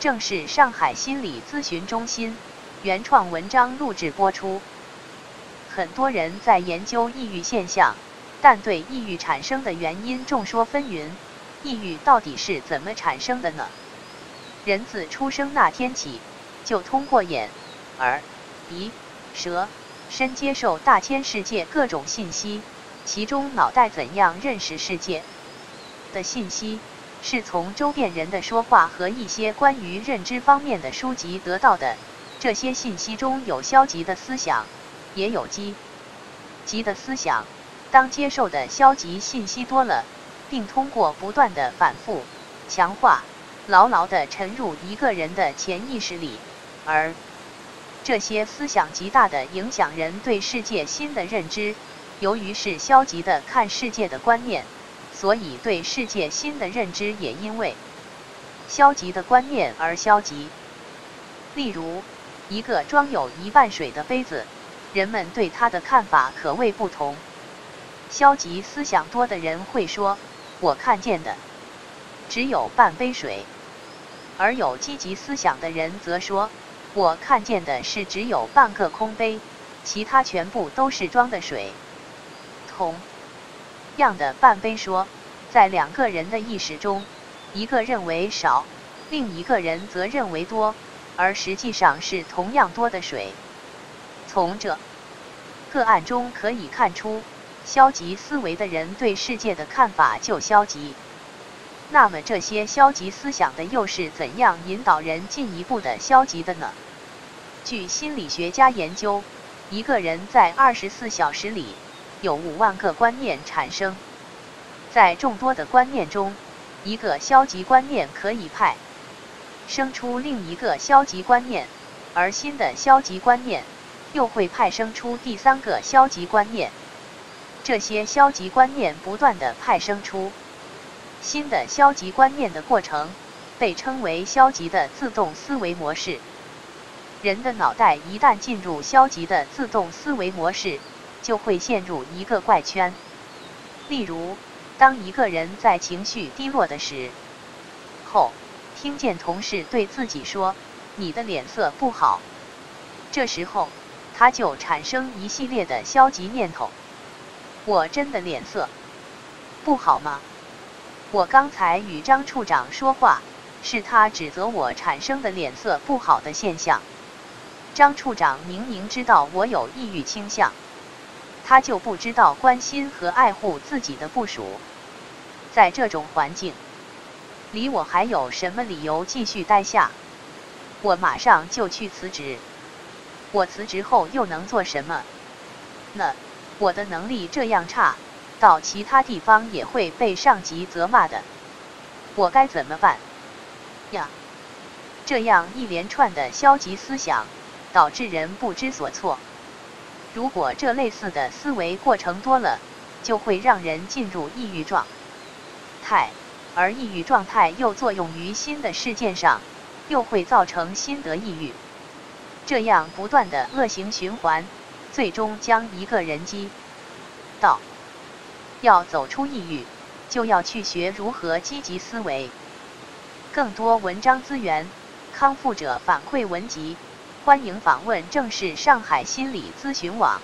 正是上海心理咨询中心原创文章录制播出。很多人在研究抑郁现象，但对抑郁产生的原因众说纷纭。抑郁到底是怎么产生的呢？人自出生那天起，就通过眼、耳、鼻、舌、身接受大千世界各种信息，其中脑袋怎样认识世界的信息？是从周边人的说话和一些关于认知方面的书籍得到的。这些信息中有消极的思想，也有积极的思想。当接受的消极信息多了，并通过不断的反复强化，牢牢地沉入一个人的潜意识里，而这些思想极大的影响人对世界新的认知。由于是消极的看世界的观念。所以，对世界新的认知也因为消极的观念而消极。例如，一个装有一半水的杯子，人们对它的看法可谓不同。消极思想多的人会说：“我看见的只有半杯水。”而有积极思想的人则说：“我看见的是只有半个空杯，其他全部都是装的水。”同。样的半杯说，在两个人的意识中，一个认为少，另一个人则认为多，而实际上是同样多的水。从这个案中可以看出，消极思维的人对世界的看法就消极。那么这些消极思想的又是怎样引导人进一步的消极的呢？据心理学家研究，一个人在二十四小时里。有五万个观念产生，在众多的观念中，一个消极观念可以派生出另一个消极观念，而新的消极观念又会派生出第三个消极观念。这些消极观念不断的派生出新的消极观念的过程，被称为消极的自动思维模式。人的脑袋一旦进入消极的自动思维模式，就会陷入一个怪圈。例如，当一个人在情绪低落的时候，听见同事对自己说：“你的脸色不好。”这时候，他就产生一系列的消极念头：“我真的脸色不好吗？我刚才与张处长说话，是他指责我产生的脸色不好的现象。张处长明明知道我有抑郁倾向。”他就不知道关心和爱护自己的部属，在这种环境里，我还有什么理由继续待下？我马上就去辞职。我辞职后又能做什么？那我的能力这样差，到其他地方也会被上级责骂的。我该怎么办？呀，这样一连串的消极思想，导致人不知所措。如果这类似的思维过程多了，就会让人进入抑郁状态，而抑郁状态又作用于新的事件上，又会造成新的抑郁，这样不断的恶性循环，最终将一个人击倒。要走出抑郁，就要去学如何积极思维。更多文章资源，康复者反馈文集。欢迎访问正式上海心理咨询网。